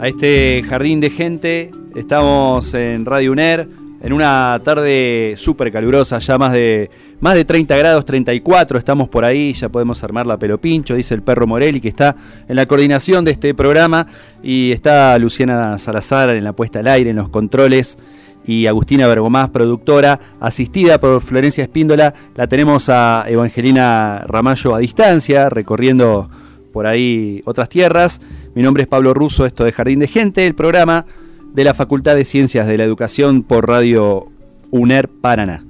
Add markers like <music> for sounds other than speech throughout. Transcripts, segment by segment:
a este jardín de gente. Estamos en Radio UNER en una tarde súper calurosa, ya más de, más de 30 grados, 34. Estamos por ahí, ya podemos armar la pelo pincho, dice el perro Morelli, que está en la coordinación de este programa. Y está Luciana Salazar en la puesta al aire, en los controles. Y Agustina Bergomás, productora, asistida por Florencia Espíndola. La tenemos a Evangelina Ramallo a distancia, recorriendo por ahí otras tierras. Mi nombre es Pablo Russo, esto de Jardín de Gente, el programa de la Facultad de Ciencias de la Educación por Radio UNER Paraná.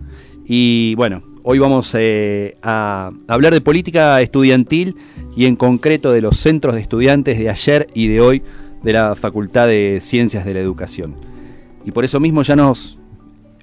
Y bueno, hoy vamos eh, a hablar de política estudiantil y en concreto de los centros de estudiantes de ayer y de hoy de la Facultad de Ciencias de la Educación. Y por eso mismo ya nos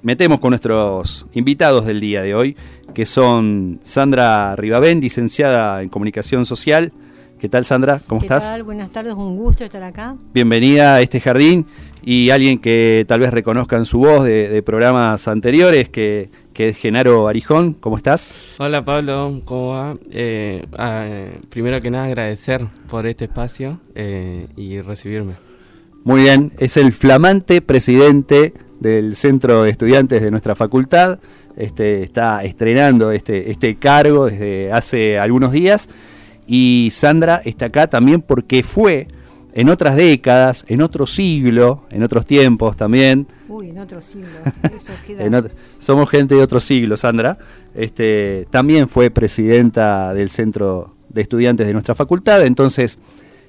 metemos con nuestros invitados del día de hoy, que son Sandra Ribabén, licenciada en Comunicación Social. ¿Qué tal, Sandra? ¿Cómo ¿Qué estás? tal? Buenas tardes, un gusto estar acá. Bienvenida a este jardín y alguien que tal vez reconozcan su voz de, de programas anteriores, que, que es Genaro Arijón. ¿Cómo estás? Hola Pablo, ¿cómo va? Eh, ah, eh, primero que nada agradecer por este espacio eh, y recibirme. Muy bien, es el flamante presidente del Centro de Estudiantes de nuestra facultad. Este, está estrenando este, este cargo desde hace algunos días. Y Sandra está acá también porque fue en otras décadas, en otro siglo, en otros tiempos también. Uy, en otro siglo. <laughs> Eso queda. en otro- somos gente de otro siglo, Sandra. Este, también fue presidenta del Centro de Estudiantes de nuestra facultad. Entonces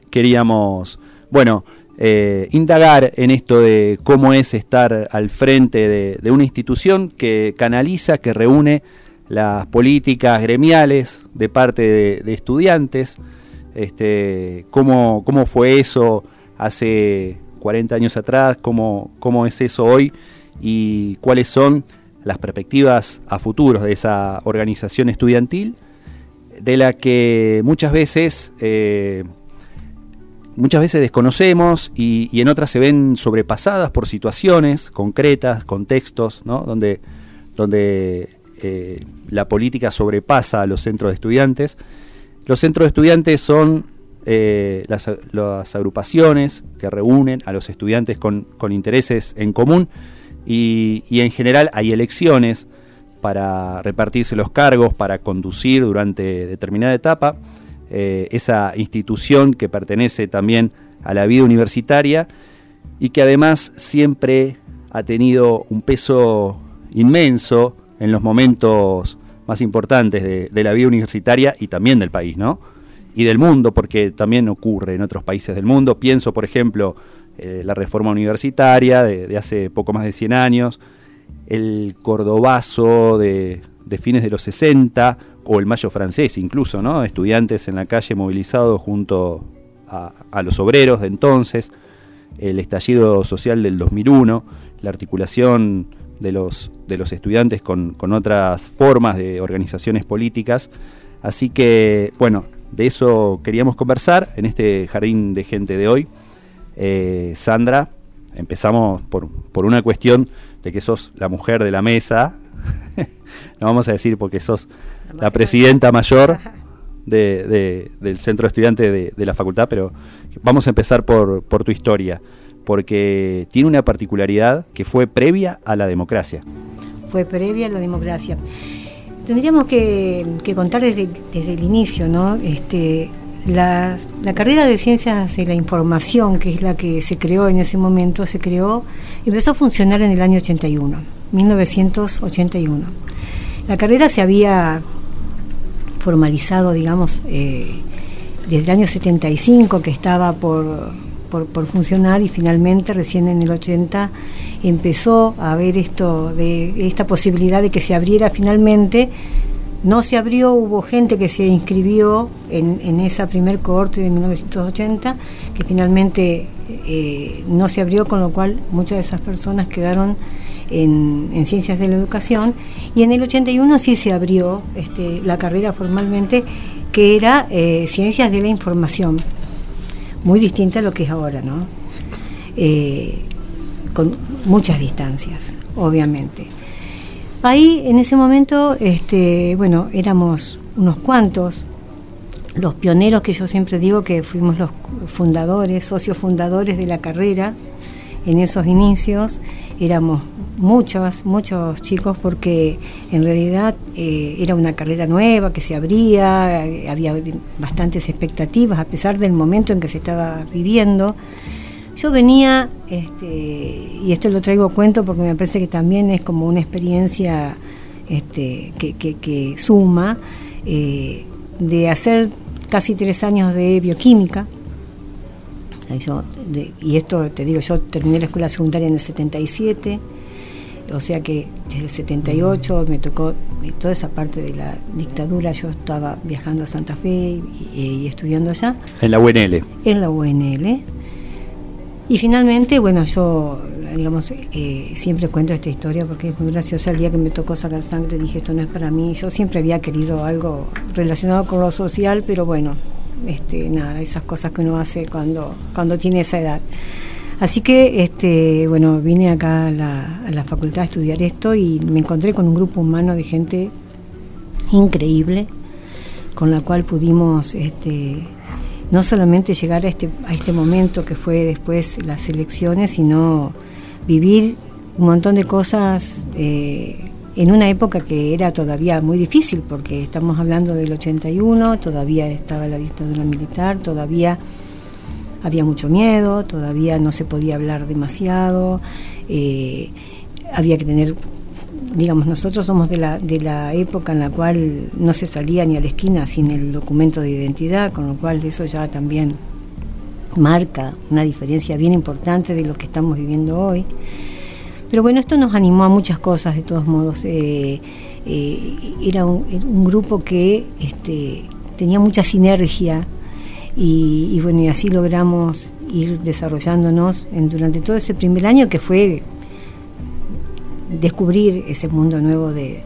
queríamos, bueno, eh, indagar en esto de cómo es estar al frente de, de una institución que canaliza, que reúne las políticas gremiales de parte de, estudiantes, este, cómo, cómo fue eso hace 40 años atrás, cómo, cómo es eso hoy y cuáles son las perspectivas a futuros de esa organización estudiantil, de la que muchas veces eh, muchas veces desconocemos y, en otras se ven sobrepasadas por situaciones concretas, contextos, ¿no? donde eh, la política sobrepasa a los centros de estudiantes. Los centros de estudiantes son eh, las, agrupaciones que reúnen a los estudiantes con, intereses en común y, y en general hay elecciones para repartirse los cargos, para conducir durante determinada etapa eh, esa institución que pertenece también a la vida universitaria y que además siempre ha tenido un peso inmenso en los momentos más importantes de, la vida universitaria y también del país, ¿no? Y del mundo, porque también ocurre en otros países del mundo. Pienso, por ejemplo, eh, la reforma universitaria de, hace poco más de 100 años, el cordobazo de, de fines de los 60 o el mayo francés incluso, ¿no? Estudiantes en la calle movilizados junto a, a los obreros de entonces, el estallido social del 2001, la articulación de los, de los estudiantes con, con otras formas de organizaciones políticas, Así que, bueno, de eso queríamos conversar en este jardín de gente de hoy. Eh, Sandra, empezamos por, por una cuestión de que sos la mujer de la mesa. <laughs> no vamos a decir porque sos la presidenta mayor de- de- del centro de estudiantes de, de la facultad, pero vamos a empezar por, por tu historia, porque tiene una particularidad que fue previa a la democracia. Fue previa a la democracia. Tendríamos que, contar desde, el inicio, ¿no? Este, la carrera de ciencias de la información, que es la que se creó en ese momento, se creó, empezó a funcionar en el año 81, 1981. La carrera se había formalizado, digamos, eh, desde el año 75, que estaba por, por, funcionar, y finalmente recién en el 80 empezó a haber esto de esta posibilidad de que se abriera finalmente. No se abrió, hubo gente que se inscribió en, en esa primer cohorte de 1980, que finalmente eh, no se abrió, con lo cual muchas de esas personas quedaron en, en ciencias de la educación. Y en el 81 sí se abrió este, la carrera formalmente, que era eh, ciencias de la información, muy distinta a lo que es ahora, ¿no? Eh, con muchas distancias, obviamente. Ahí, en ese momento, este, bueno, éramos unos cuantos, los pioneros que yo siempre digo que fuimos los fundadores, socios fundadores de la carrera en esos inicios, éramos muchos, muchos chicos porque en realidad eh, era una carrera nueva que se abría, eh, había bastantes expectativas a pesar del momento en que se estaba viviendo. Yo venía, este, y esto lo traigo a cuento porque me parece que también es como una experiencia este, que, suma, eh, de hacer casi tres años de bioquímica. Yo, de- y esto te digo, yo terminé la escuela secundaria en el 77, o sea que desde el 78 me tocó toda esa parte de la dictadura, yo estaba viajando a Santa Fe y, y estudiando allá En la UNL. en la UNL. Y finalmente, bueno, yo, digamos, eh, siempre cuento esta historia porque es muy graciosa. El día que me tocó sacar sangre dije, esto no es para mí. Yo siempre había querido algo relacionado con lo social, pero bueno, este, nada, esas cosas que uno hace cuando, cuando tiene esa edad. Así que, este, bueno, vine acá a la, facultad a estudiar esto y me encontré con un grupo humano de gente increíble, con la cual pudimos este, no solamente llegar a este, a este momento que fue después las elecciones, sino vivir un montón de cosas eh, en una época que era todavía muy difícil, porque estamos hablando del 81, todavía estaba la dictadura militar, todavía había mucho miedo, todavía no se podía hablar demasiado, eh, había que tener, digamos, nosotros somos de la, de la época en la cual no se salía ni a la esquina sin el documento de identidad, con lo cual eso ya también marca una diferencia bien importante de lo que estamos viviendo hoy. Pero bueno, esto nos animó a muchas cosas, de todos modos. Eh, eh, era un, grupo que este, tenía mucha sinergia y, bueno, y así logramos ir desarrollándonos durante todo ese primer año que fue descubrir ese mundo nuevo de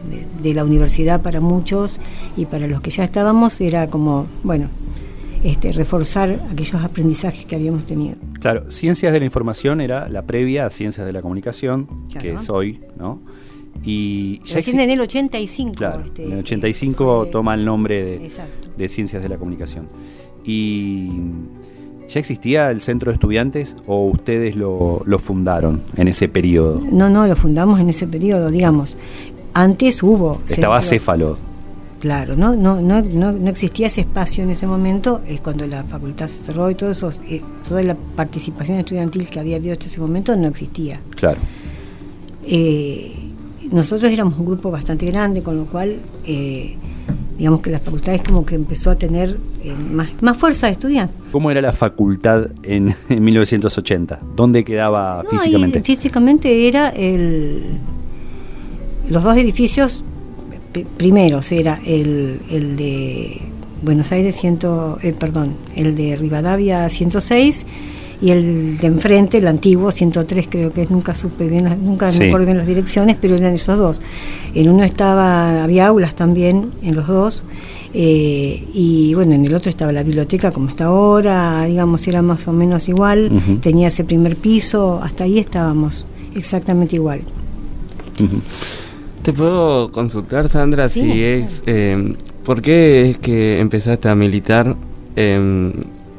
la universidad para muchos y para los que ya estábamos era como, bueno, este, reforzar aquellos aprendizajes que habíamos tenido. Claro, Ciencias de la Información era la previa a Ciencias de la Comunicación, que es hoy, ¿no? Y ya exi- en el 85. Claro, este, en el 85 fue- toma el nombre de, Ciencias de la Comunicación. ¿Y ya existía el centro de estudiantes o ustedes lo, lo fundaron en ese periodo? No, no, lo fundamos en ese periodo, digamos. Antes hubo. Estaba centro- Céfalo. Claro, no, no, no, no, existía ese espacio en ese momento, es cuando la facultad se cerró y todo eso, eh, toda la participación estudiantil que había habido hasta ese momento no existía. Claro. Eh, nosotros éramos un grupo bastante grande, con lo cual, eh, digamos que la facultad es como que empezó a tener más, más fuerza de estudiar. ¿Cómo era la facultad en, en 1980? ¿Dónde quedaba físicamente? ahí físicamente era el, los dos edificios primeros, era el, el de Buenos Aires, ciento, eh, perdón, el de Rivadavia 106 y el de enfrente, el antiguo, 103 creo que nunca supe bien, nunca Sí. me acuerdo bien las direcciones, pero eran esos dos. En uno estaba, había aulas también en los dos, eh, y bueno, en el otro estaba la biblioteca como está ahora, digamos, era más o menos igual, tenía ese primer piso, hasta ahí estábamos exactamente igual. Ujú. ¿Te puedo consultar, Sandra, Sí, si es... eh, ¿Por qué es que empezaste a militar? eh,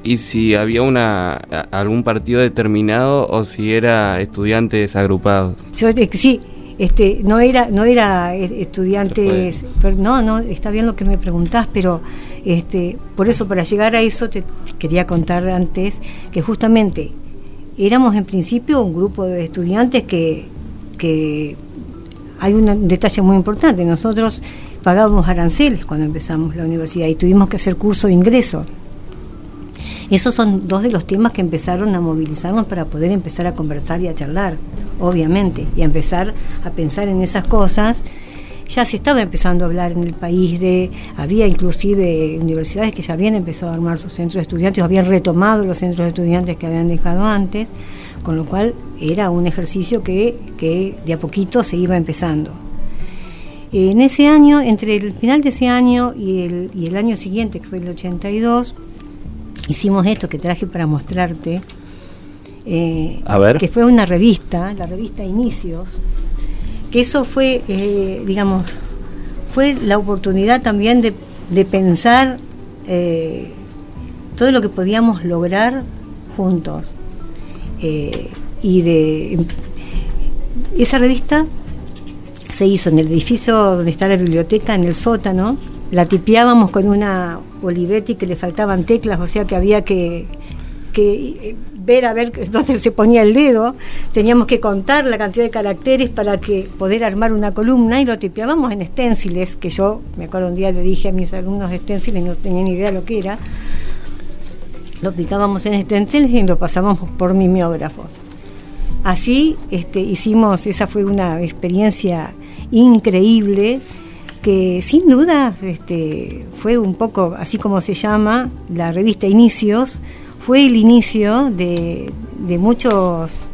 y si había una algún partido determinado o si era estudiantes agrupados. Yo eh, sí, este, no era, no era eh, estudiantes, pero no, no, está bien lo que me preguntás, pero este, por eso para llegar a eso te, te quería contar antes que justamente éramos en principio un grupo de estudiantes que, que hay un detalle muy importante, nosotros pagábamos aranceles cuando empezamos la universidad y tuvimos que hacer curso de ingreso. Esos son dos de los temas que empezaron a movilizarnos para poder empezar a conversar y a charlar, obviamente, y a empezar a pensar en esas cosas. Ya se estaba empezando a hablar en el país de, había inclusive universidades que ya habían empezado a armar sus centros de estudiantes, o habían retomado los centros de estudiantes que habían dejado antes, con lo cual era un ejercicio que, que de a poquito se iba empezando. En ese año, entre el final de ese año y el, y el año siguiente, que fue el 82, hicimos esto que traje para mostrarte, eh, A ver. que fue una revista, la revista Inicios, que eso fue, eh, digamos, fue la oportunidad también de, de pensar eh, todo lo que podíamos lograr juntos. Eh, y de esa revista se hizo en el edificio donde está la biblioteca, en el sótano. La tipeábamos con una Olivetti que le faltaban teclas, o sea que había que, que eh, ver a ver dónde se ponía el dedo. Teníamos que contar la cantidad de caracteres para que poder armar una columna y lo tipeábamos en esténciles, que yo me acuerdo un día le dije a mis alumnos esténciles, no tenían idea lo que era. Lo picábamos en esténciles y lo pasábamos por mimeógrafo. Así este, hicimos, esa fue una experiencia increíble que sin duda este, fue un poco, así como se llama, la revista Inicios, fue el inicio de, de muchos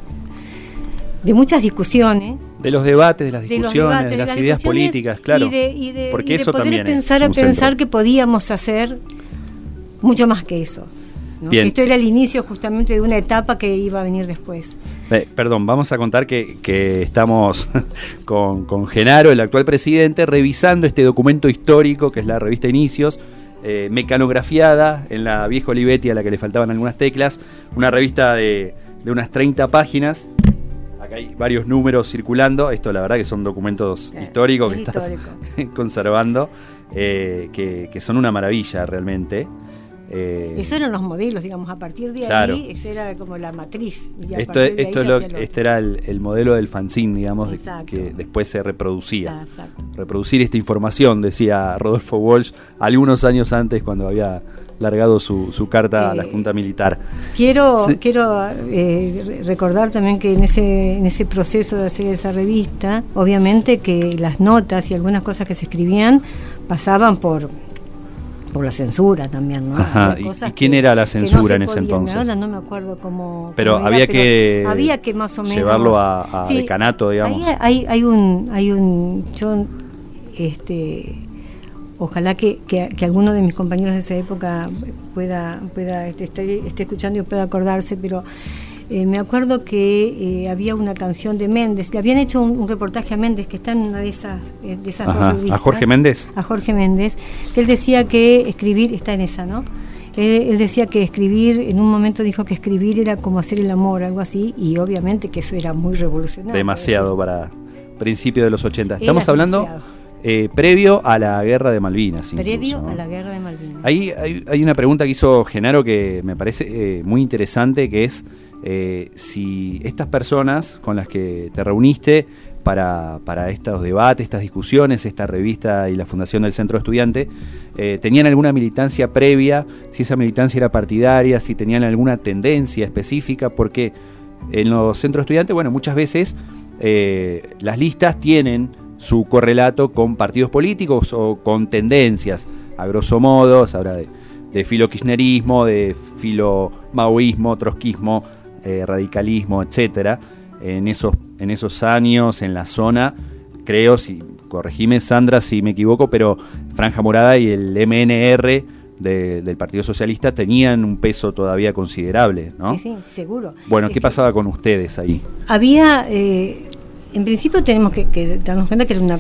de muchas discusiones De los debates, de las discusiones, de, debates, las, las ideas políticas, claro. y de, y de- Porque y de eso poder también pensar a pensar centro. que podíamos hacer mucho más que eso. ¿No? Bien. Esto era el inicio justamente de una etapa que iba a venir después. Eh, perdón, vamos a contar que, que estamos <laughs> con, con Genaro, el actual presidente, revisando este documento histórico que es la revista Inicios, eh, mecanografiada en la vieja Olivetti a la que le faltaban algunas teclas, una revista de, de unas 30 páginas. Acá hay varios números circulando. Esto, la verdad, que son documentos Claro, históricos es que estás histórico. <laughs> conservando, eh, que, que son una maravilla realmente. Eh, Esos eran los modelos, digamos, a partir de Claro. ahí, esa era como la matriz. y Esto, esto lo- lo este era el, el modelo del fanzine, digamos, de- que después se reproducía. Exacto. Reproducir esta información, decía Rodolfo Walsh, algunos años antes cuando había largado su, su carta a la Eh, Junta Militar. Quiero, Sí. quiero eh, re- recordar también que en ese, en ese proceso de hacer esa revista, obviamente que las notas y algunas cosas que se escribían pasaban por por la censura también, ¿no? Ajá, ¿y- quién que- era la no censura en ese entonces? Ahora no me acuerdo cómo. Pero cómo había era, que había que más o menos llevarlo a- a decanato, digamos. Hay, hay, hay un, hay un, yo, este, ojalá que, que, que alguno de mis compañeros de esa época pueda, pueda este, esté, esté escuchando y pueda acordarse, pero eh, me acuerdo que eh, había una canción de Méndez, le habían hecho un, un reportaje a Méndez que está en una de esas, eh, de esas dos Ajá, ¿A revistas Jorge Méndez? a Jorge Méndez, que él decía que escribir, está en esa, ¿no? Él, decía que escribir, en un momento dijo que escribir era como hacer el amor, algo así, y obviamente que eso era muy revolucionario. Demasiado para principios de los 80. Era Estamos hablando eh, previo a la guerra de Malvinas. incluso, Previo ¿no? a la guerra de Malvinas. Ahí hay, hay una pregunta que hizo Genaro que me parece eh, muy interesante, que es eh, si estas personas con las que te reuniste para, para estos debates, estas discusiones, esta revista y la fundación del Centro Estudiante, eh, tenían alguna militancia previa, si esa militancia era partidaria, si tenían alguna tendencia específica, porque en los centros estudiantes, bueno, muchas veces eh, las listas tienen su correlato con partidos políticos o con tendencias, a grosso modo, se habla de, de filo kirchnerismo, de filo maoísmo, trotskismo, eh, radicalismo, etcétera. En esos, en esos años, en la zona, creo, si corregime Sandra si me equivoco, pero Franja Morada y el MNR del Partido Socialista tenían un peso todavía considerable, ¿no? Sí, sí, seguro. Bueno, ¿qué pasaba con ustedes ahí? Había, eh, en principio tenemos que, darnos cuenta que era una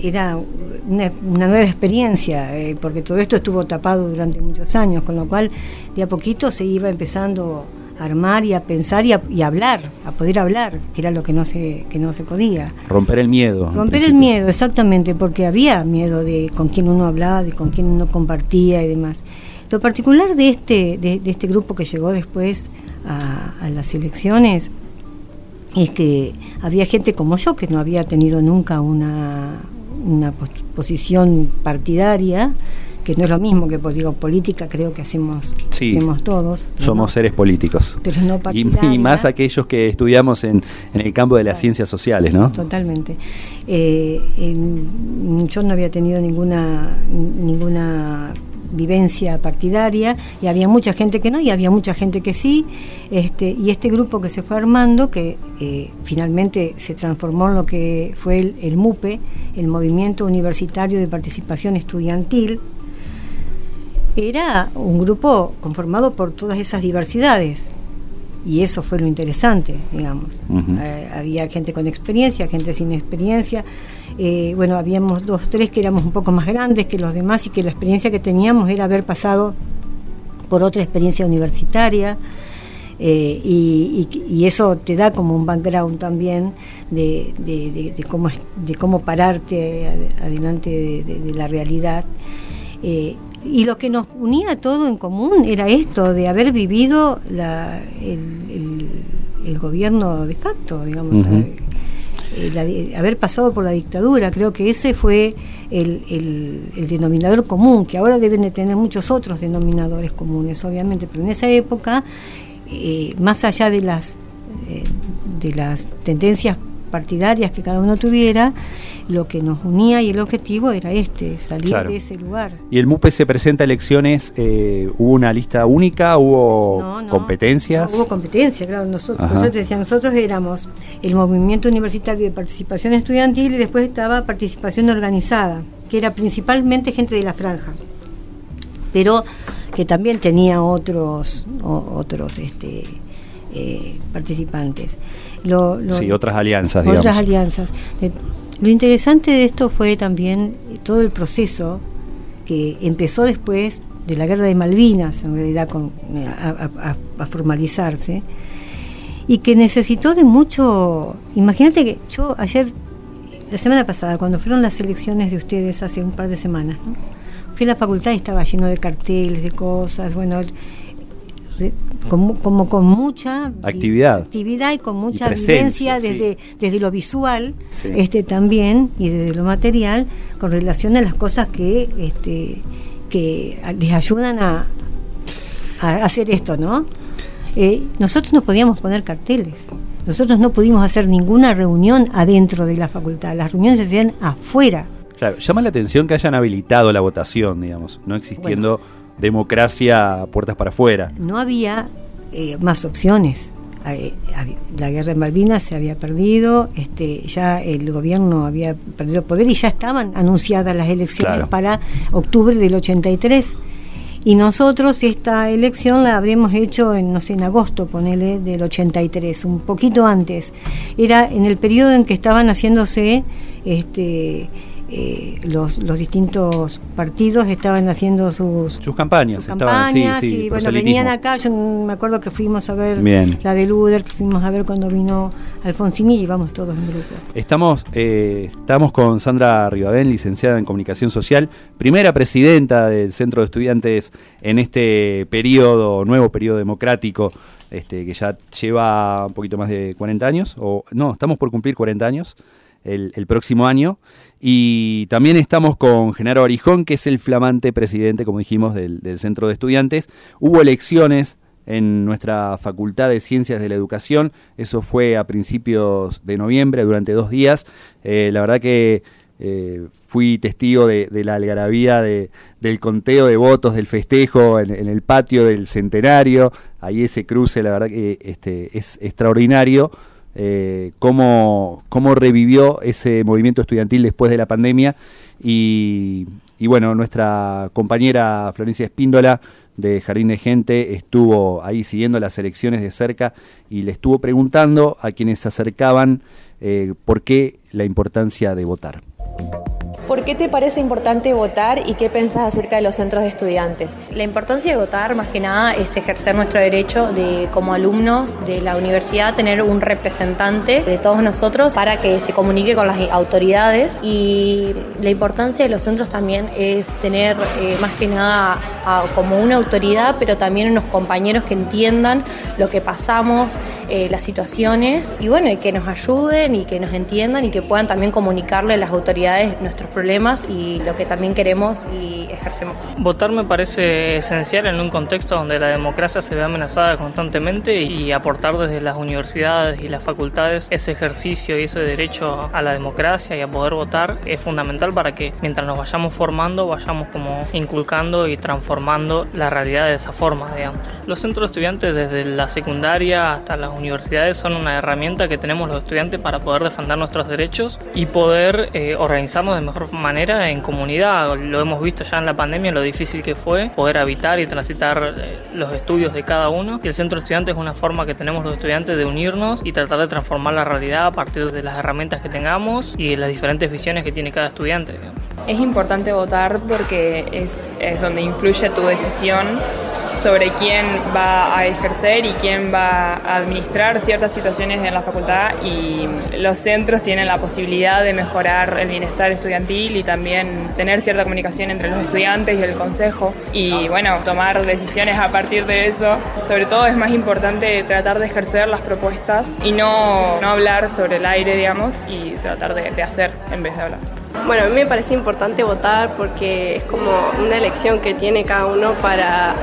era una, nueva experiencia, eh, porque todo esto estuvo tapado durante muchos años, con lo cual de a poquito se iba empezando armar y a pensar y a, hablar, a poder hablar, que era lo que no se, que no se podía. Romper el miedo. Romper el miedo, exactamente, porque había miedo de con quién uno hablaba, de con quién uno compartía y demás. Lo particular de este, de, este grupo que llegó después a, las elecciones es que había gente como yo que no había tenido nunca una, una posición partidaria que no es lo mismo que pues, digo política creo que hacemos hacemos todos somos seres políticos. Pero no y, más aquellos que estudiamos en, en el campo de las ciencias sociales no totalmente. Eh, yo no había tenido ninguna ninguna vivencia partidaria y había mucha gente que no y había mucha gente que sí. Este y este grupo que se fue armando que eh, finalmente se transformó en lo que fue el, el MUPE el Movimiento Universitario de Participación Estudiantil era un grupo conformado por todas esas diversidades. Y eso fue lo interesante, digamos. Eh, había gente con experiencia, gente sin experiencia. Eh, bueno, habíamos dos, tres que éramos un poco más grandes que los demás y que la experiencia que teníamos era haber pasado por otra experiencia universitaria. Eh, y, eso te da como un background también de, de, cómo, de cómo pararte adelante de, la realidad. Y lo que nos unía todo en común era esto, de haber vivido la, el, gobierno de facto, digamos, eh, haber pasado por la dictadura. Creo que ese fue el, denominador común, que ahora deben de tener muchos otros denominadores comunes, obviamente, pero en esa época, eh, más allá de las, eh, de las tendencias partidarias que cada uno tuviera, lo que nos unía y el objetivo era este, salir de ese lugar. ¿Y el MUPE se presenta a elecciones? Eh, ¿Hubo una lista única? ¿Hubo competencias? hubo competencia, claro. Nosotros, nosotros, nosotros éramos el Movimiento Universitario de Participación Estudiantil y después estaba Participación Organizada, que era principalmente gente de la franja, pero que también tenía otros, otros este, eh, participantes. Sí, otras alianzas, Otras alianzas. Lo interesante de esto fue también todo el proceso que empezó después de la guerra de Malvinas, en realidad, con, a, formalizarse, y que necesitó de mucho... Imagínate que yo ayer, la semana pasada, cuando fueron las elecciones de ustedes hace un par de semanas, fui a la facultad y estaba lleno de carteles, de cosas, bueno, como, con mucha actividad, actividad y con mucha vivencia desde, desde lo visual este también y desde lo material con relación a las cosas que este que les ayudan a, hacer esto, ¿no? Eh, nosotros no podíamos poner carteles. Nosotros no pudimos hacer ninguna reunión adentro de la facultad. Las reuniones se hacían afuera. Claro, llama la atención que hayan habilitado la votación, digamos, no existiendo democracia puertas para afuera. No había eh, más opciones. Eh, la guerra en Malvinas se había perdido, este, ya el gobierno había perdido poder y ya estaban anunciadas las elecciones para octubre del 83. Y nosotros esta elección la habríamos hecho en, no sé, en agosto, ponele, del 83, un poquito antes. Era en el periodo en que estaban haciéndose este, eh, los, los distintos partidos estaban haciendo sus, sus campañas. y bueno, venían acá, yo me acuerdo que fuimos a ver la de Luder, que fuimos a ver cuando vino Alfonsini y íbamos todos en grupo. Estamos, eh, estamos con Sandra Ribabén, licenciada en Comunicación Social, primera presidenta del Centro de Estudiantes en este periodo, nuevo periodo democrático. Este, que ya lleva un poquito más de 40 años, o no, estamos por cumplir 40 años el, próximo año. Y también estamos con Genaro Arijón, que es el flamante presidente, como dijimos, del, Centro de Estudiantes. Hubo elecciones en nuestra Facultad de Ciencias de la Educación. Eso fue a principios de noviembre, durante dos días. Eh, la verdad que eh, fui testigo de, la algarabía de, del conteo de votos, del festejo en, el patio del centenario. Ahí ese cruce, la verdad que este, es extraordinario. Eh, cómo, cómo revivió ese movimiento estudiantil después de la pandemia. Y, bueno, nuestra compañera Florencia Espíndola de Jardín de Gente estuvo ahí siguiendo las elecciones de cerca y le estuvo preguntando a quienes se acercaban eh, por qué la importancia de votar. ¿Por qué te parece importante votar y qué pensás acerca de los centros de estudiantes? La importancia de votar, más que nada, es ejercer nuestro derecho de, como alumnos de la universidad, tener un representante de todos nosotros para que se comunique con las autoridades. Y la importancia de los centros también es tener, eh, más que nada, como una autoridad, pero también unos compañeros que entiendan lo que pasamos, eh, las situaciones, y bueno, que nos ayuden y que nos entiendan y que puedan también comunicarle a las autoridades nuestros problemas y lo que también queremos y ejercemos. Votar me parece esencial en un contexto donde la democracia se ve amenazada constantemente y aportar desde las universidades y las facultades ese ejercicio y ese derecho a la democracia y a poder votar es fundamental para que mientras nos vayamos formando vayamos como inculcando y transformando la realidad de esa forma, digamos. Los centros de estudiantes desde la secundaria hasta las universidades son una herramienta que tenemos los estudiantes para poder defender nuestros derechos y poder eh, organizarnos de mejor manera en comunidad. Lo hemos visto ya en la pandemia, lo difícil que fue poder habitar y transitar eh, los estudios de cada uno. Y el centro estudiante es una forma que tenemos los estudiantes de unirnos y tratar de transformar la realidad a partir de las herramientas que tengamos y de las diferentes visiones que tiene cada estudiante. Es importante votar porque es, es donde influye tu decisión sobre quién va a ejercer y quién va a administrar ciertas situaciones en la facultad y los centros tienen la posibilidad de mejorar el bienestar estudiantil y también tener cierta comunicación entre los estudiantes y el consejo y bueno, tomar decisiones a partir de eso. Sobre todo es más importante tratar de ejercer las propuestas y no, no hablar sobre el aire, digamos, y tratar de, de hacer en vez de hablar. Bueno, a mí me parece importante votar porque es como una elección que tiene cada uno para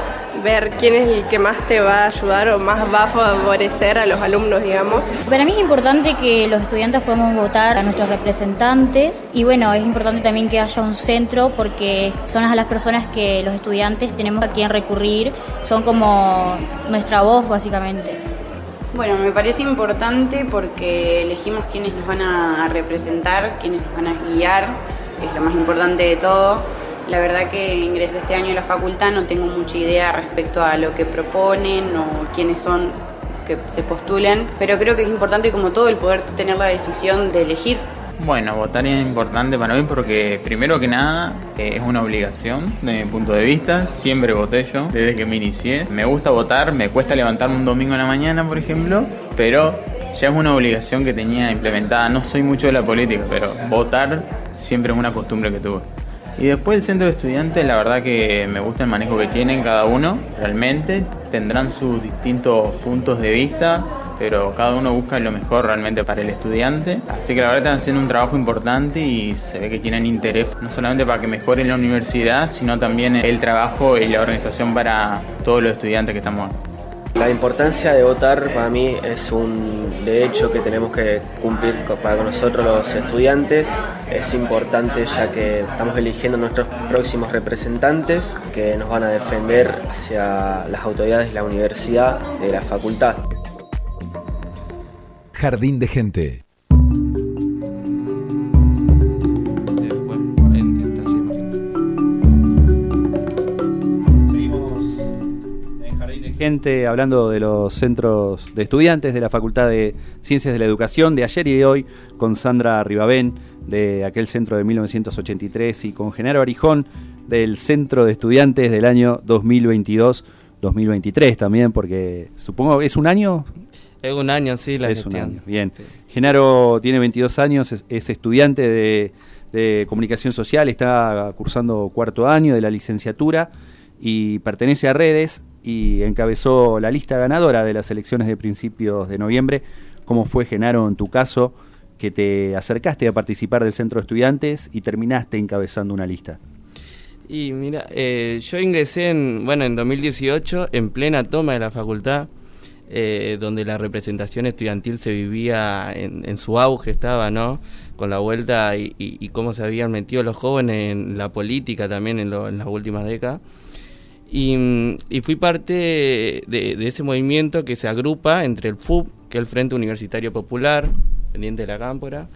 ver quién es el que más te va a ayudar o más va a favorecer a los alumnos, digamos. Para mí es importante que los estudiantes podamos votar a nuestros representantes y bueno, es importante también que haya un centro porque son a las personas que los estudiantes tenemos a quien recurrir, son como nuestra voz básicamente. Bueno, me parece importante porque elegimos quiénes nos van a representar, quiénes nos van a guiar, es lo más importante de todo la verdad que ingresé este año a la facultad, no tengo mucha idea respecto a lo que proponen o quiénes son que se postulen, pero creo que es importante como todo el poder tener la decisión de elegir. Bueno, votar es importante para mí porque primero que nada eh, es una obligación de mi punto de vista, siempre voté yo desde que me inicié. Me gusta votar, me cuesta levantarme un domingo en la mañana, por ejemplo, pero ya es una obligación que tenía implementada. No soy mucho de la política, pero votar siempre es una costumbre que tuve. Y después el centro de estudiantes, la verdad que me gusta el manejo que tienen cada uno, realmente. Tendrán sus distintos puntos de vista, pero cada uno busca lo mejor realmente para el estudiante. Así que la verdad están haciendo un trabajo importante y se ve que tienen interés no solamente para que mejoren la universidad, sino también el trabajo y la organización para todos los estudiantes que estamos la importancia de votar para mí es un derecho que tenemos que cumplir para nosotros los estudiantes. Es importante ya que estamos eligiendo nuestros próximos representantes que nos van a defender hacia las autoridades de la universidad, de la facultad. Jardín de Gente. Gente hablando de los centros de estudiantes de la Facultad de Ciencias de la Educación de ayer y de hoy con Sandra Ribabén de aquel centro de 1983 y con Genaro Arijón del Centro de Estudiantes del año 2022-2023 también, porque supongo que es un año. Es un año, sí, la Es un año, bien. Genaro tiene 22 años, es, estudiante de, de comunicación social, está cursando cuarto año de la licenciatura y pertenece a Redes y encabezó la lista ganadora de las elecciones de principios de noviembre. ¿Cómo fue, Genaro, en tu caso, que te acercaste a participar del centro de estudiantes y terminaste encabezando una lista? Y mira, eh, yo ingresé en, bueno, en 2018, en plena toma de la facultad. eh, donde la representación estudiantil se vivía en, su auge, estaba, ¿no? Con la vuelta y, cómo se habían metido los jóvenes en la política también en, las últimas décadas. Y, fui parte de, ese movimiento que se agrupa entre el FUB, que es el Frente Universitario Popular, pendiente de la Cámpora,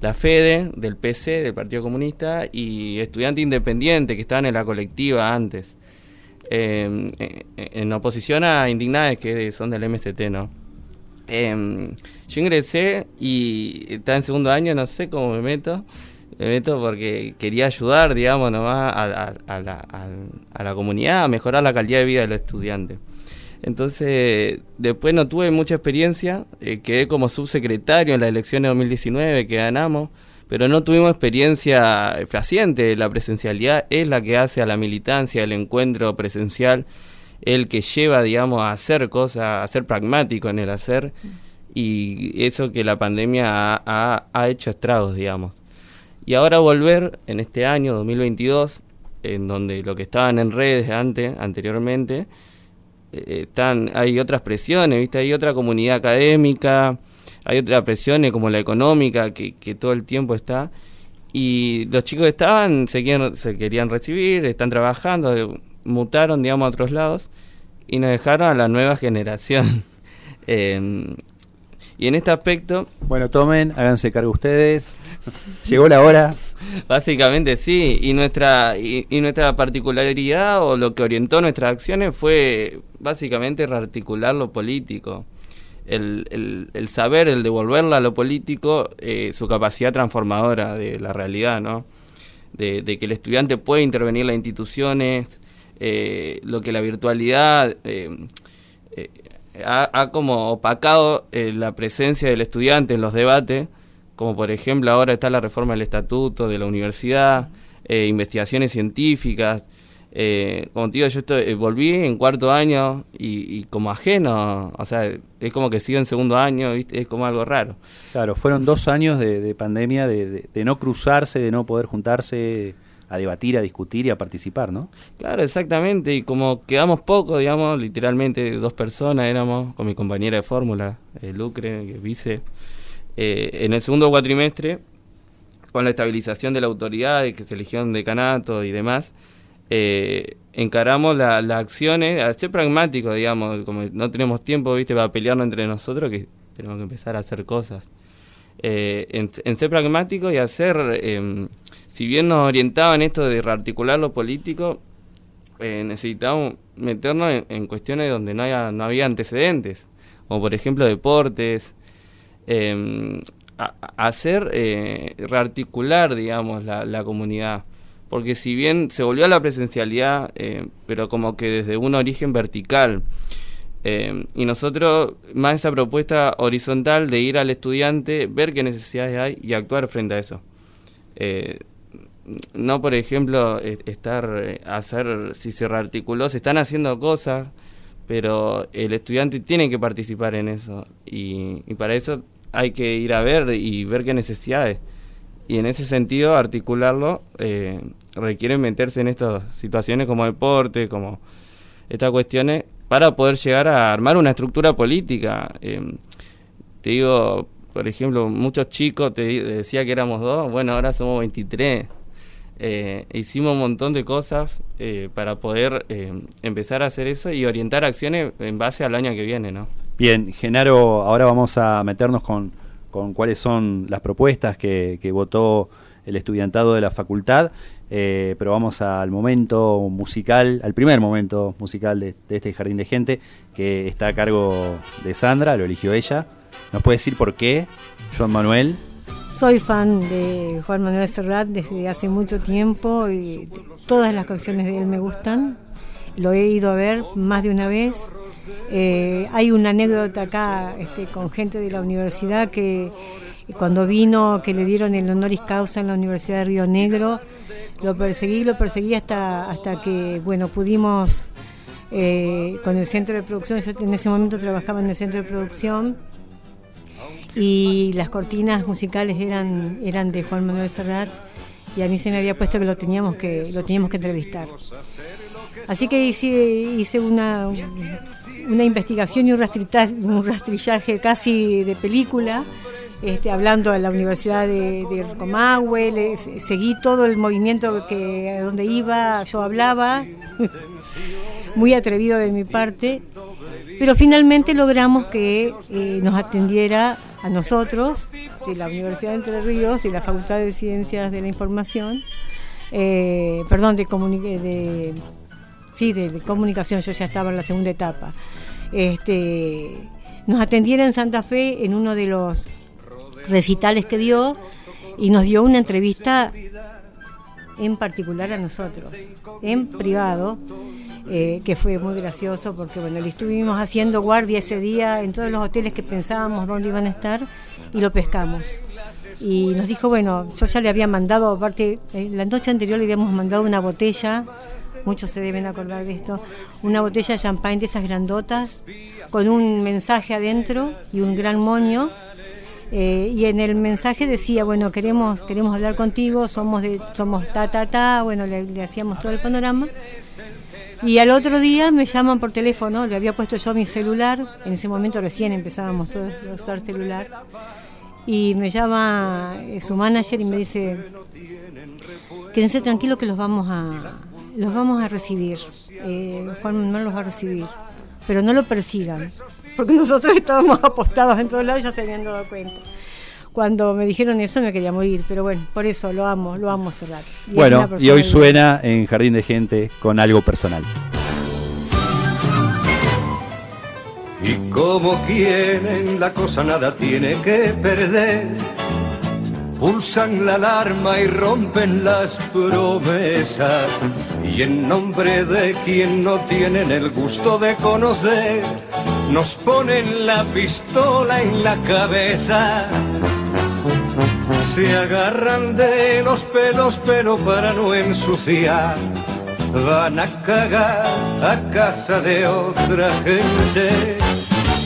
la FEDE, del PC, del Partido Comunista, y estudiante independiente, que estaban en la colectiva antes. Em, eh, en oposición a Indignades, que son del MST, ¿no? Em, yo ingresé y estaba en segundo año, no sé cómo me meto. Me meto porque quería ayudar, digamos, nomás a, la, a, la, comunidad, a mejorar la calidad de vida del estudiante. Entonces, después no tuve mucha experiencia, eh, quedé como subsecretario en las elecciones de 2019 que ganamos pero no tuvimos experiencia fehaciente. La presencialidad es la que hace a la militancia, el encuentro presencial, el que lleva, digamos, a hacer cosas, a ser pragmático en el hacer, y eso que la pandemia ha, ha, hecho estragos, digamos. Y ahora volver en este año 2022, en donde lo que estaban en redes antes, anteriormente, eh, están, hay otras presiones, ¿viste? hay otra comunidad académica, hay otras presiones como la económica que, todo el tiempo está. Y los chicos estaban, se querían, se querían recibir, están trabajando, mutaron, digamos, a otros lados y nos dejaron a la nueva generación. <laughs> Em, y en este aspecto... Bueno, tomen, háganse cargo ustedes. <laughs> Llegó la hora. Básicamente sí, y nuestra, y, y, nuestra particularidad o lo que orientó nuestras acciones fue básicamente rearticular lo político el, el, saber, el devolverla a lo político, eh, su capacidad transformadora de la realidad, ¿no? De, que el estudiante puede intervenir en las instituciones, eh, lo que la virtualidad eh, ha, como opacado la presencia del estudiante en los debates, como por ejemplo ahora está la reforma del estatuto de la universidad, investigaciones científicas, eh, como te digo, yo estoy, eh, volví en cuarto año y, como ajeno, o sea, es como que sigo en segundo año, es como algo raro. Claro, fueron dos años de, pandemia, de, no cruzarse, de no poder juntarse a debatir, a discutir y a participar, ¿no? Claro, exactamente, y como quedamos pocos, digamos, literalmente dos personas éramos, con mi compañera de fórmula, eh, Lucre, que vice, eh, en el segundo cuatrimestre, con la estabilización de la autoridad, que se eligió un decanato y demás, eh, encaramos las la acciones, a ser pragmáticos, digamos, como no tenemos tiempo, viste, para pelearnos entre nosotros, que tenemos que empezar a hacer cosas. Eh, en, ser pragmáticos y hacer, em, si bien nos orientaban esto de rearticular lo político, eh, necesitamos meternos en, cuestiones donde no, haya, no había antecedentes, como por ejemplo deportes, em, hacer, eh, rearticular, digamos, la, la comunidad. Porque si bien se volvió a la presencialidad, eh, pero como que desde un origen vertical, eh, y nosotros más esa propuesta horizontal de ir al estudiante, ver qué necesidades hay y actuar frente a eso. Eh, no, por ejemplo, estar, hacer, si se rearticuló, se están haciendo cosas, pero el estudiante tiene que participar en eso, y, y para eso hay que ir a ver y ver qué necesidades y en ese sentido articularlo eh, requiere meterse en estas situaciones como deporte, como estas cuestiones, para poder llegar a armar una estructura política. Eh, te digo, por ejemplo, muchos chicos, te decía que éramos dos, bueno, ahora somos 23. Eh, hicimos un montón de cosas eh, para poder empezar a hacer eso y orientar acciones en base al año que viene, ¿no? Bien, Genaro, ahora vamos a meternos con con cuáles son las propuestas que, votó el estudiantado de la facultad, eh, pero vamos al momento musical, al primer momento musical de, este Jardín de Gente, que está a cargo de Sandra, lo eligió ella. ¿Nos puede decir por qué, Juan Manuel? Soy fan de Juan Manuel Serrat desde hace mucho tiempo y todas las canciones de él me gustan. Lo he ido a ver más de una vez eh, hay una anécdota acá este, con gente de la universidad que cuando vino, que le dieron el honoris causa en la Universidad de Río Negro, lo perseguí, lo perseguí hasta, hasta que, bueno, pudimos eh, con el centro de producción, yo en ese momento trabajaba en el centro de producción y las cortinas musicales eran, eran de Juan Manuel Serrat y a mí se me había puesto que lo teníamos que, lo teníamos que entrevistar. Así que hice, hice una, una investigación y un, un rastrillaje casi de película. Este, hablando a la Universidad de, de Comahue, seguí todo el movimiento que donde iba, yo hablaba, <laughs> muy atrevido de mi parte, pero finalmente logramos que eh, nos atendiera a nosotros, de la Universidad de Entre Ríos y la Facultad de Ciencias de la Información, eh, perdón, de, de, sí, de, comunicación, yo ya estaba en la segunda etapa, este, nos atendiera en Santa Fe en uno de los recitales que dio y nos dio una entrevista en particular a nosotros, en privado, eh, que fue muy gracioso porque bueno, le estuvimos haciendo guardia ese día en todos los hoteles que pensábamos dónde iban a estar y lo pescamos. Y nos dijo, bueno, yo ya le había mandado, aparte, eh, la noche anterior le habíamos mandado una botella, muchos se deben acordar de esto, una botella de champagne de esas grandotas, con un mensaje adentro y un gran moño. Eh, y en el mensaje decía, bueno, queremos, queremos hablar contigo, somos de, somos ta ta ta, bueno, le hacíamos todo el panorama. Y al otro día me llaman por teléfono, le había puesto yo mi celular, en ese momento recién empezábamos todos a usar celular, y me llama eh, su manager y me dice, quédense tranquilos que los vamos a, los vamos a recibir, eh, Juan no los va a recibir, pero no lo persigan, porque nosotros <laughs> estábamos apostados en todos lados y ya se habían dado cuenta cuando me dijeron eso me quería morir, pero bueno, por eso lo amo, lo amo cerrar. bueno, y hoy suena en Jardín de Gente con algo personal. Y como quieren, la cosa nada tiene que perder. Pulsan la alarma y rompen las promesas. Y en nombre de quien no tienen el gusto de conocer, nos ponen la pistola en la cabeza. Se agarran de los pelos pero para no ensuciar van a cagar a casa de otra gente.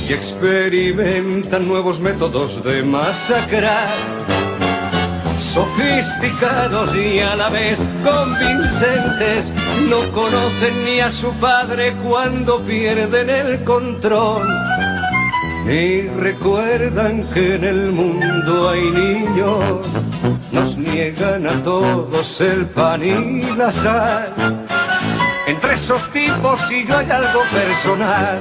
Y experimentan nuevos métodos de masacrar sofisticados y a la vez convincentes no conocen ni a su padre cuando pierden el control y recuerdan que en el mundo hay niños, nos niegan a todos el pan y la sal. Entre esos tipos y yo hay algo personal.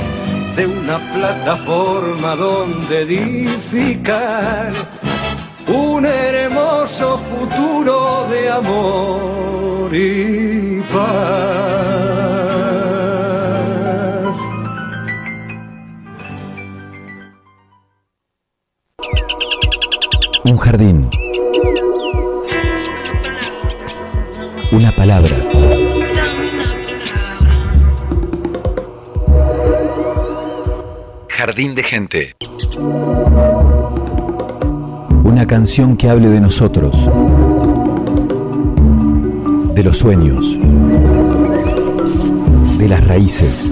de una plataforma donde edificar un hermoso futuro de amor y paz. Un jardín. Una palabra Jardín de Gente. Una canción que hable de nosotros, de los sueños, de las raíces.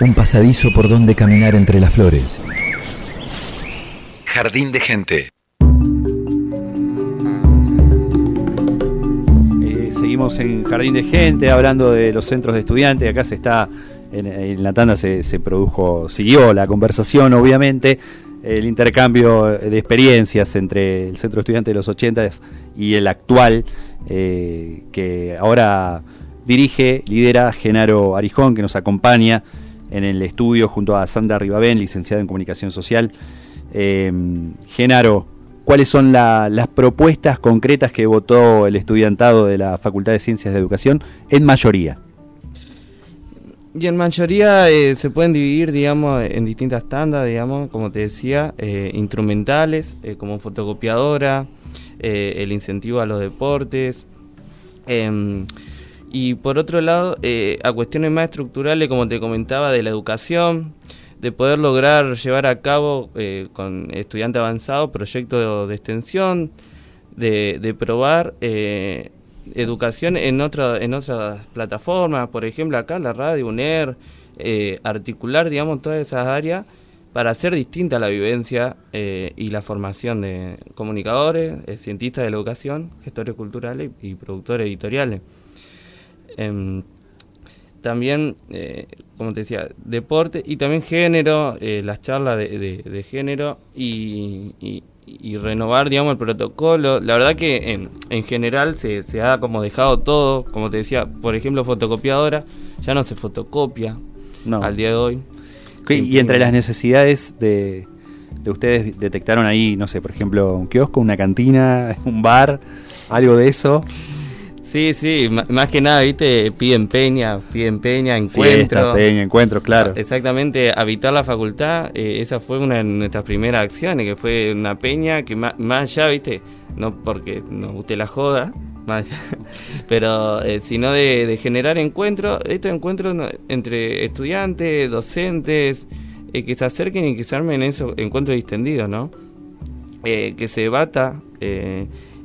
Un pasadizo por donde caminar entre las flores. Jardín de Gente. Eh, seguimos en Jardín de Gente hablando de los centros de estudiantes. Acá se está en, la tanda se, produjo, siguió la conversación, obviamente. el intercambio de experiencias entre el centro estudiante de los 80 y el actual, eh, que ahora dirige, lidera Genaro Arijón, que nos acompaña en el estudio junto a Sandra Ribabén, licenciada en Comunicación Social. Eh, Genaro, ¿cuáles son las propuestas concretas que votó el estudiantado de la Facultad de Ciencias de Educación en mayoría? Y en mayoría eh, se pueden dividir, digamos, en distintas tandas, digamos, como te decía, eh, instrumentales, eh, como fotocopiadora, el incentivo a los deportes. Em, y por otro lado, a cuestiones más estructurales, como te comentaba, de la educación, de poder lograr llevar a cabo con estudiante avanzado proyectos de, extensión, de, de probar educación en, otra, en otras plataformas, por ejemplo acá la radio, UNER, eh, articular, digamos, todas esas áreas para hacer distinta la vivencia eh, y la formación de comunicadores, eh, cientistas de la educación, gestores culturales y productores editoriales. Em, también, como te decía, deporte y también género, las charlas de, género y, y renovar, digamos, el protocolo. La verdad que en, en general se, se, ha como dejado todo, como te decía, por ejemplo, fotocopiadora, ya no se fotocopia al día de hoy. y entre las necesidades de, de ustedes detectaron ahí, no sé, por ejemplo, un kiosco, una cantina, <laughs> un bar, algo de eso. Sí, sí, más que nada, viste, piden peña, piden peña, encuentro. peña, encuentro, claro. Exactamente, habitar la facultad, eh, esa fue una de nuestras primeras acciones, que fue una peña que más, allá, viste, no porque nos guste la joda, más allá, <laughs> pero eh, sino de, generar encuentros, estos encuentros entre estudiantes, docentes, eh, que se acerquen y que se armen esos encuentros distendidos, ¿no? que se debata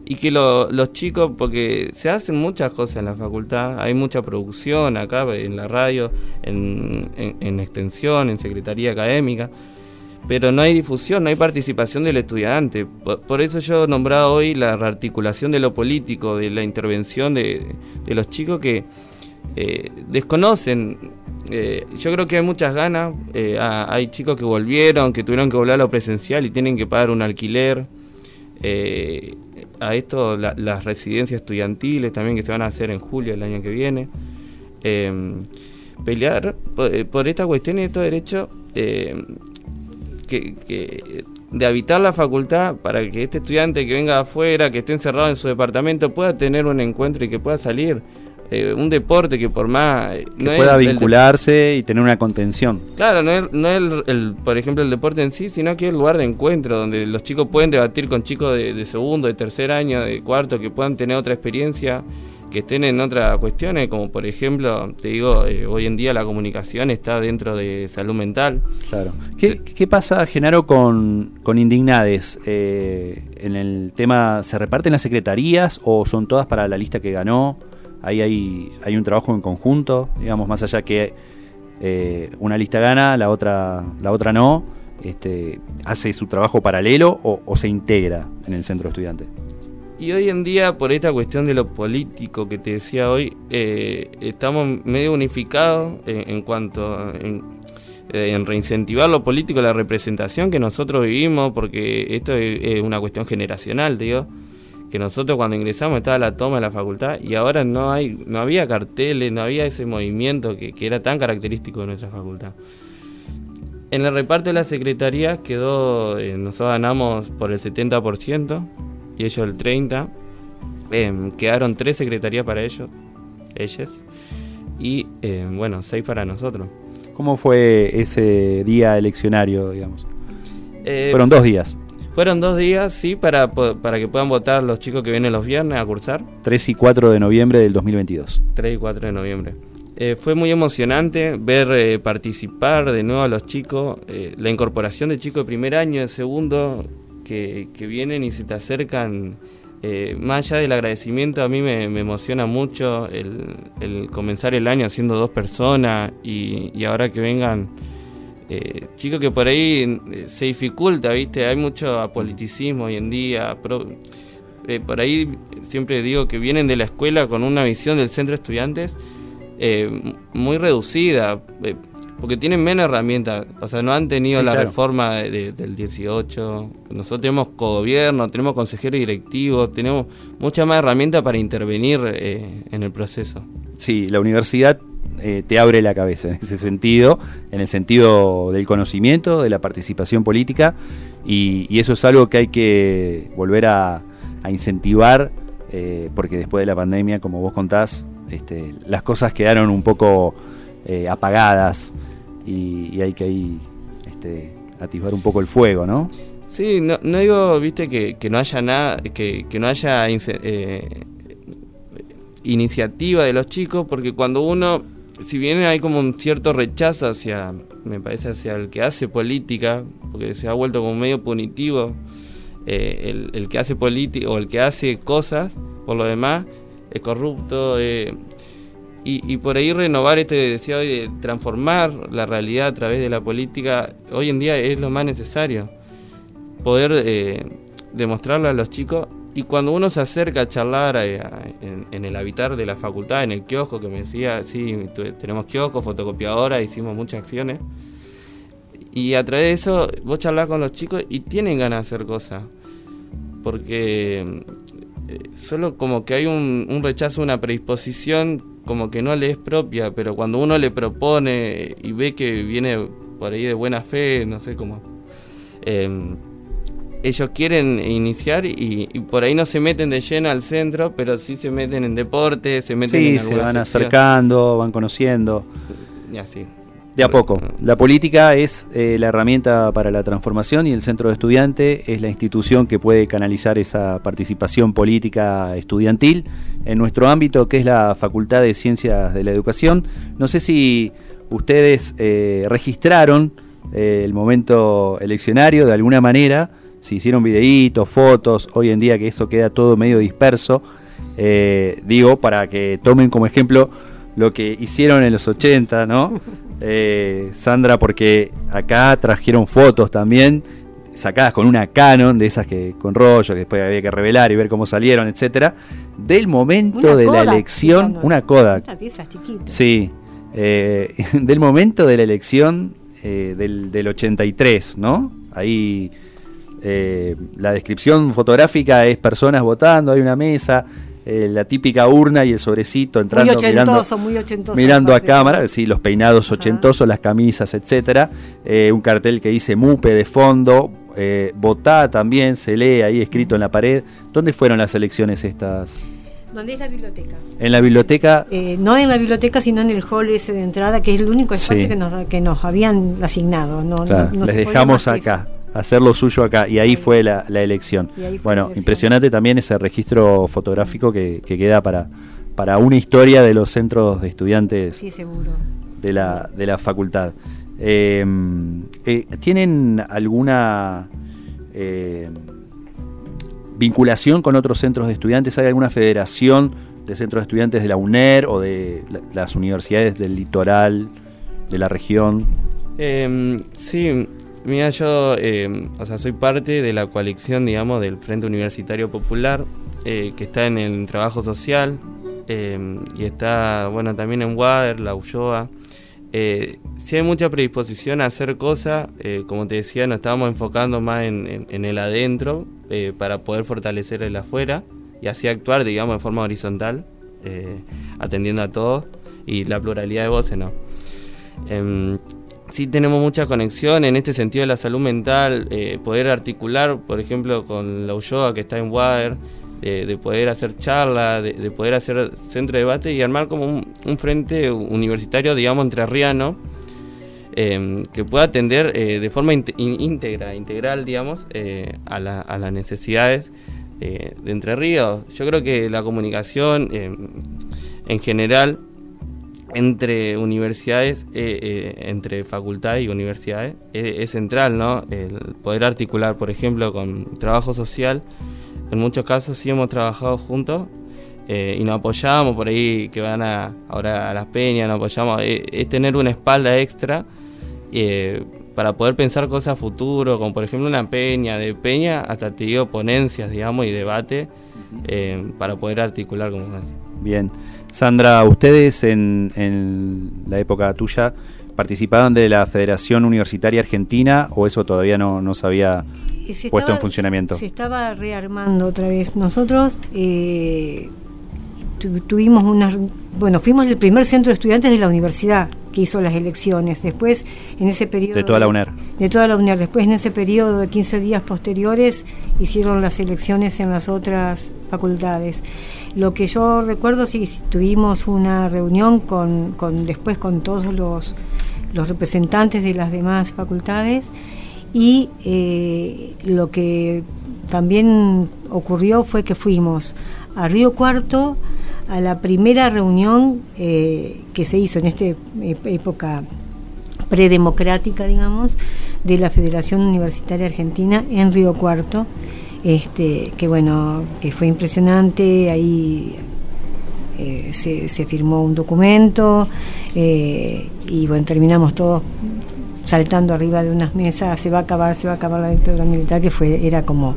y que los chicos, porque se hacen muchas cosas en la facultad, hay mucha producción acá en la radio, en, en, extensión, en secretaría académica, pero no hay difusión, no hay participación del estudiante. Por, eso yo he nombrado hoy la rearticulación de lo político, de la intervención de, los chicos que eh, desconocen. Eh, yo creo que hay muchas ganas, eh, hay chicos que volvieron, que tuvieron que volver a lo presencial y tienen que pagar un alquiler. Eh, a esto las residencias estudiantiles también que se van a hacer en julio del año que viene. Em, pelear eh, por, esta cuestión y estos derechos eh, que, de habitar la facultad para que este estudiante que venga afuera, que esté encerrado en su departamento, pueda tener un encuentro y que pueda salir. Eh, un deporte que por más... Que pueda vincularse y tener una contención. Claro, no es, no el, por ejemplo, el deporte en sí, sino que es el lugar de encuentro, donde los chicos pueden debatir con chicos de, segundo, de tercer año, de cuarto, que puedan tener otra experiencia, que estén en otras cuestiones, como por ejemplo, te digo, eh, hoy en día la comunicación está dentro de salud mental. Claro. ¿Qué, ¿qué pasa, Genaro, con, con Indignades? Eh, en el tema, ¿se reparten las secretarías o son todas para la lista que ganó? Ahí hay, hay un trabajo en conjunto, digamos, más allá que eh, una lista gana, la otra, la otra no, este, hace su trabajo paralelo o, se integra en el centro estudiante. Y hoy en día, por esta cuestión de lo político que te decía hoy, eh, estamos medio unificados en, cuanto en, eh, en, reincentivar lo político, la representación que nosotros vivimos, porque esto es, una cuestión generacional, digo que nosotros cuando ingresamos estaba la toma de la facultad y ahora no hay no había carteles, no había ese movimiento que, era tan característico de nuestra facultad. En el reparto de la secretaría quedó, eh, nosotros ganamos por el 70% y ellos el 30%. Em, quedaron tres secretarías para ellos, ellas, y em, bueno, seis para nosotros. ¿Cómo fue ese día eleccionario, digamos? Eh, Fueron dos días. Fueron dos días, sí, para, para que puedan votar los chicos que vienen los viernes a cursar. 3 y 4 de noviembre del 2022. 3 y 4 de noviembre. Eh, fue muy emocionante ver eh, participar de nuevo a los chicos, eh, la incorporación de chicos de primer año, de segundo, que, que vienen y se te acercan. más allá del agradecimiento, a mí me, emociona mucho el, el, comenzar el año haciendo dos personas y, y ahora que vengan eh, chicos que por ahí eh, se dificulta, ¿viste? Hay mucho apoliticismo hoy en día. Eh, por ahí siempre digo que vienen de la escuela con una visión del centro de estudiantes eh, muy reducida. porque tienen menos herramientas, o sea, no han tenido Sí, la claro. reforma de- del 18, nosotros tenemos gobierno, tenemos consejero directivo, tenemos muchas más herramientas para intervenir en el proceso. Sí, la universidad eh, te abre la cabeza en ese sentido, en el sentido del conocimiento, de la participación política, y, eso es algo que hay que volver a, incentivar, eh, porque después de la pandemia, como vos contás, este, las cosas quedaron un poco eh, apagadas y, hay que ahí este, atisbar un poco el fuego, ¿no? Sí, no, no digo, viste, que, que no haya nada, que, que no haya iniciativa de los chicos, porque cuando uno, si bien hay como un cierto rechazo hacia, me parece, hacia el que hace política, porque se ha vuelto como medio punitivo, eh, el, el que hace política o el que hace cosas, por lo demás, es corrupto. eh, y, y por ahí renovar este deseo de transformar la realidad a través de la política, hoy en día es lo más necesario poder eh, demostrarle a los chicos y cuando uno se acerca a charlar eh, en, el habitar de la facultad, en el kiosco que me decía, sí, tenemos kiosco, fotocopiadora, hicimos muchas acciones. Y a través de eso vos charlás con los chicos y tienen ganas de hacer cosas. Porque eh, solo como que hay un, un rechazo, una predisposición como que no le es propia, pero cuando uno le propone y ve que viene por ahí de buena fe, no sé cómo... em, ellos quieren iniciar y, y por ahí no se meten de lleno al centro, pero sí se meten en deporte, se meten Sí, en se van sección. acercando, van conociendo. Y así. De a poco. La política es eh, la herramienta para la transformación y el centro de estudiante es la institución que puede canalizar esa participación política estudiantil en nuestro ámbito, que es la Facultad de Ciencias de la Educación. No sé si ustedes eh, registraron eh, el momento eleccionario de alguna manera, si hicieron videitos, fotos, hoy en día que eso queda todo medio disperso, eh, digo, para que tomen como ejemplo lo que hicieron en los 80, ¿no? <laughs> Eh, Sandra, porque acá trajeron fotos también sacadas con una Canon, de esas que con rollo, que después había que revelar y ver cómo salieron, etcétera, del momento Una de la elección, sí, una Kodak, Una de esas chiquitas. Sí, eh, <laughs> del momento de la elección eh, del, del 83, ¿no? Ahí eh, la descripción fotográfica es personas votando, hay una mesa, eh, la típica urna y el sobrecito entrando, Muy ochentoso, mirando, muy ochentoso. mirando a cámara, sí, los peinados ochentosos, las camisas, etcétera, eh, un cartel que dice MUPE de fondo, votá también, se lee ahí escrito en la pared. ¿Dónde fueron las elecciones estas? ¿Dónde es la biblioteca? En la biblioteca Eh, no en la biblioteca, sino en el hall ese de entrada, que es el único espacio Sí. que, nos, que nos habían asignado. No, Claro, no- no les dejamos acá, hacer lo suyo acá, y ahí fue la, la elección. Y ahí fue Bueno, la elección. impresionante también ese registro fotográfico que, que queda para, para una historia de los centros de estudiantes. Sí, seguro. de la, de la facultad. Eh, eh, ¿Tienen alguna eh, vinculación con otros centros de estudiantes? ¿Hay alguna federación de centros de estudiantes de la UNER o de la- las universidades del litoral, de la región? Eh, sí, mira, yo eh, o sea, soy parte de la coalición, digamos, del Frente Universitario Popular, eh, que está en el trabajo social eh, y está, bueno, también en WADER, la ULLOA. Eh, sí hay mucha predisposición a hacer cosas, eh, como te decía, nos estábamos enfocando más en, en- el adentro para poder fortalecer el afuera y así actuar, digamos, de forma horizontal, atendiendo a todos y la pluralidad de voces, ¿no? Em, sí tenemos mucha conexión en este sentido de la salud mental, eh, poder articular, por ejemplo, con la ULLOA que está en WADER, de, de poder hacer charlas, de, de poder hacer centro de debate y armar como un, frente universitario, digamos, entrerriano, eh, que pueda atender eh, de forma íntegra, integral, digamos, eh, a, la- a las necesidades eh, de Entre Ríos. Yo creo que la comunicación eh, en general entre universidades, eh, eh, entre facultad y universidades, eh, es central, ¿no? El poder articular, por ejemplo, con trabajo social. En muchos casos sí hemos trabajado juntos eh, y nos apoyamos por ahí, que van a, ahora a las peñas, nos apoyamos. eh, es tener una espalda extra para poder pensar cosas a futuro, como por ejemplo una peña, de peña hasta te digo ponencias, digamos, y debate para poder articular como Bien. Sandra, ustedes en, en la época tuya ¿Participaban de la Federación Universitaria Argentina o eso todavía no, no se había se puesto en funcionamiento? Se estaba rearmando otra vez. Nosotros eh, tu- tuvimos unas. Bueno, fuimos el primer centro de estudiantes de la universidad que hizo las elecciones. Después, en ese periodo. De toda la UNER. De toda la UNER. Después, en ese periodo de 15 días posteriores, hicieron las elecciones en las otras facultades. Lo que yo recuerdo, sí, tuvimos una reunión con, con después con todos los, los representantes de las demás facultades y eh, lo que también ocurrió fue que fuimos a Río Cuarto a la primera reunión eh, que se hizo en esta época predemocrática, digamos, de la Federación Universitaria Argentina en Río Cuarto, este, que bueno, que fue impresionante, ahí eh, se, se firmó un documento eh, y bueno, terminamos todos saltando arriba de unas mesas, se va a acabar, se va a acabar la dictadura militar, que fue, era como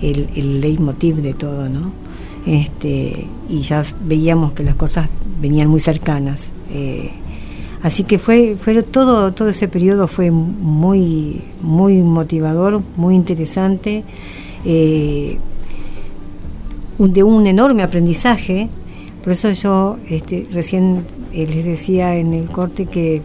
el, el leitmotiv de todo, ¿no? Este, y ya veíamos que las cosas venían muy cercanas. eh, así que fue, fue todo, todo ese periodo fue muy, muy motivador, muy interesante, eh, de un enorme aprendizaje. Por eso yo este, recién eh, les decía en el corte que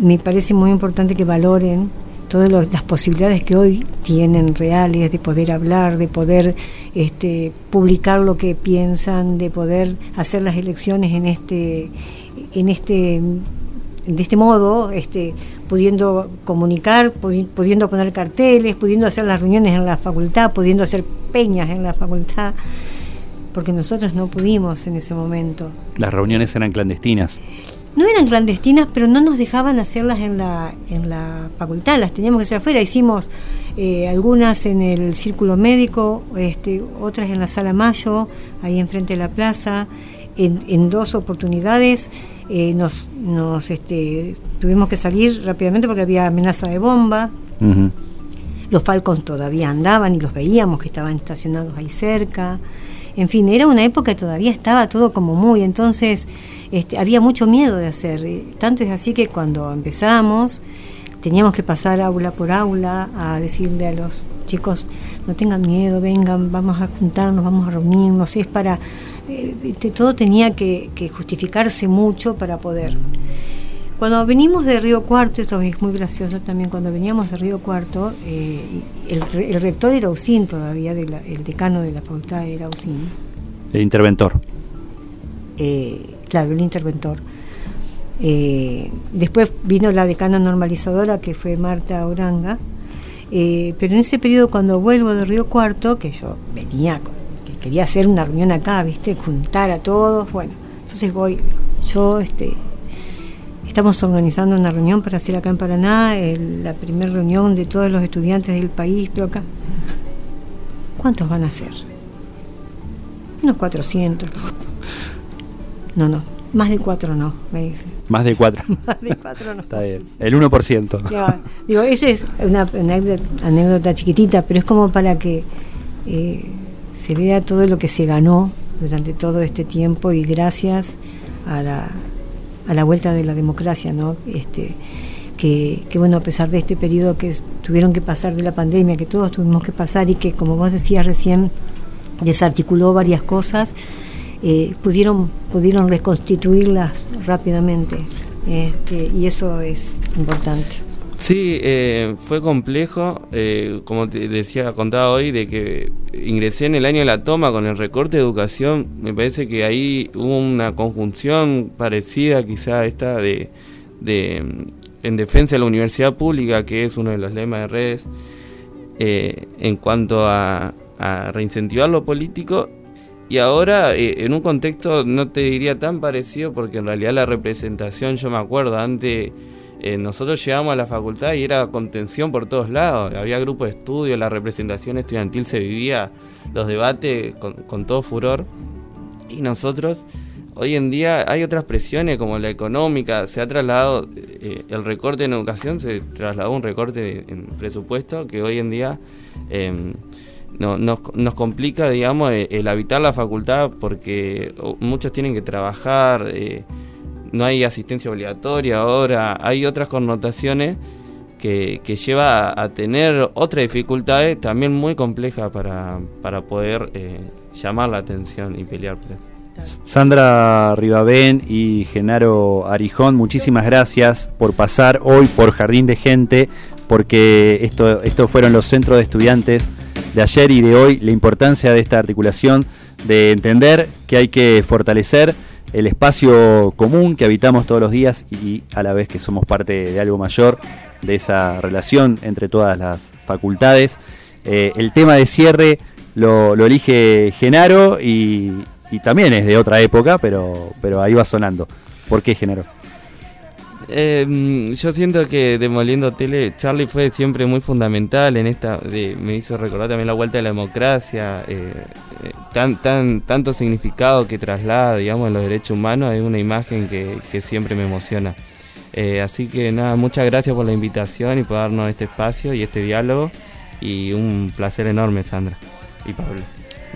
me parece muy importante que valoren todas las posibilidades que hoy tienen reales de poder hablar, de poder este, publicar lo que piensan, de poder hacer las elecciones en este, en este, de este modo, este, pudiendo comunicar, pudi- pudiendo poner carteles, pudiendo hacer las reuniones en la facultad, pudiendo hacer peñas en la facultad, porque nosotros no pudimos en ese momento. Las reuniones eran clandestinas. No eran clandestinas, pero no nos dejaban hacerlas en la, en la facultad, las teníamos que hacer afuera. Hicimos eh, algunas en el círculo médico, este, otras en la sala Mayo, ahí enfrente de la plaza. En, en dos oportunidades eh, nos, nos este, tuvimos que salir rápidamente porque había amenaza de bomba. Los Falcons todavía andaban y los veíamos que estaban estacionados ahí cerca. En fin, era una época que todavía estaba todo como muy, entonces este, había mucho miedo de hacer. eh, Tanto es así que cuando empezamos teníamos que pasar aula por aula a decirle a los chicos, no tengan miedo, vengan, vamos a juntarnos, vamos a reunirnos. Es para, eh, todo tenía que justificarse mucho para poder. Cuando venimos de Río Cuarto, esto es muy gracioso también, cuando veníamos de Río Cuarto, eh, el, re- el rector era Usín todavía, de la- el decano de la facultad era Usín, El interventor. eh, claro, el interventor. Eh, después vino la decana normalizadora, que fue Marta Oranga, eh, pero en ese periodo cuando vuelvo de Río Cuarto, que yo venía, que quería hacer una reunión acá, ¿viste? Juntar a todos, bueno, entonces voy, yo, este, Estamos organizando una reunión para hacer acá en Paraná, el- la primera reunión de todos los estudiantes del país, pero acá. ¿Cuántos van a ser? Unos 400. No, no, más de cuatro no, me dice. Más de cuatro. <laughs> Más de cuatro no. Está bien. El 1%. Ya, digo, esa es una anécdota, anécdota chiquitita, pero es como para que eh, se vea todo lo que se ganó durante todo este tiempo y gracias a la, a la vuelta de la democracia, ¿no? Este, que, que, bueno, a pesar de este periodo que tuvieron que pasar de la pandemia, que todos tuvimos que pasar y que, como vos decías recién, desarticuló varias cosas, eh, pudieron, pudieron reconstituirlas rápidamente. Este, y eso es importante. Sí, eh, fue complejo, eh, como te decía, contaba hoy, de que ingresé en el año de la toma con el recorte de educación, me parece que ahí hubo una conjunción parecida quizá esta de, de en defensa de la universidad pública, que es uno de los lemas de redes, eh, en cuanto a, a reincentivar lo político. Y ahora, eh, en un contexto, no te diría tan parecido, porque en realidad la representación, yo me acuerdo, antes eh, nosotros llegamos a la facultad y era contención por todos lados. Había grupos de estudio, la representación estudiantil se vivía, los debates con, todo furor. Y nosotros, hoy en día, hay otras presiones como la económica, se ha trasladado, eh, el recorte en educación se trasladó un recorte en presupuesto que hoy en día. em, no, nos, complica, digamos, eh, el habitar la facultad porque oh, muchos tienen que trabajar, no hay asistencia obligatoria ahora, hay otras connotaciones que, que lleva a, a tener otras dificultades también muy complejas para, para poder eh, llamar la atención y pelear por eso. Sandra Ribabén y Genaro Arijón, muchísimas gracias por pasar hoy por Jardín de Gente, porque esto, estos fueron los centros de estudiantes de ayer y de hoy, la importancia de esta articulación, de entender que hay que fortalecer el espacio común que habitamos todos los días y a la vez que somos parte de algo mayor, de esa relación entre todas las facultades. Eh, el tema de cierre lo, elige Genaro y, y también es de otra época, pero, pero ahí va sonando. ¿Por qué Genaro? Eh, yo siento que Demoliendo Tele, Charlie fue siempre muy fundamental en esta, de- me hizo recordar también la vuelta de la democracia, eh, eh, tan, tan, tanto significado que traslada, digamos, los derechos humanos, es una imagen que, que siempre me emociona. Eh, así que nada, muchas gracias por la invitación y por darnos este espacio y este diálogo y un placer enorme, Sandra y Pablo.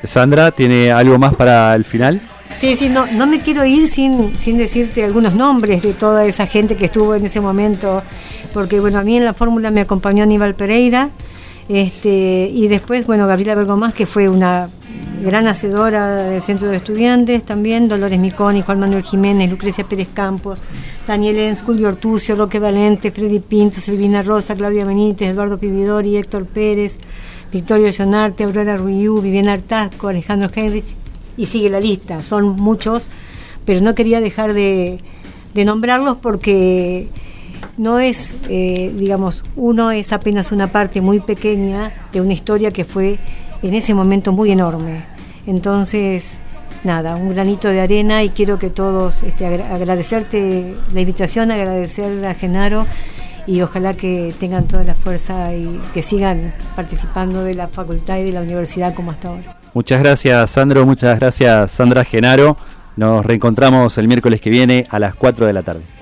Sandra, ¿tiene algo más para el final? Sí, sí, no, no me quiero ir sin, sin decirte algunos nombres de toda esa gente que estuvo en ese momento, porque bueno, a mí en la fórmula me acompañó Aníbal Pereira, este, y después, bueno, Gabriela Bergomás, que fue una gran hacedora del Centro de Estudiantes, también Dolores Miconi, Juan Manuel Jiménez, Lucrecia Pérez Campos, Daniel Enz, Julio Ortucio, Roque Valente, Freddy Pinto, Silvina Rosa, Claudia Benítez, Eduardo Pividori, Héctor Pérez, Victorio Llonarte, Aurora Ruiú, Viviana Artasco, Alejandro Heinrich, y sigue la lista, son muchos, pero no quería dejar de, de nombrarlos porque no es, eh, digamos, uno es apenas una parte muy pequeña de una historia que fue en ese momento muy enorme. Entonces, nada, un granito de arena y quiero que todos este, agra- agradecerte la invitación, agradecer a Genaro y ojalá que tengan toda la fuerza y que sigan participando de la facultad y de la universidad como hasta ahora. Muchas gracias, Sandro. Muchas gracias, Sandra Genaro. Nos reencontramos el miércoles que viene a las 4 de la tarde.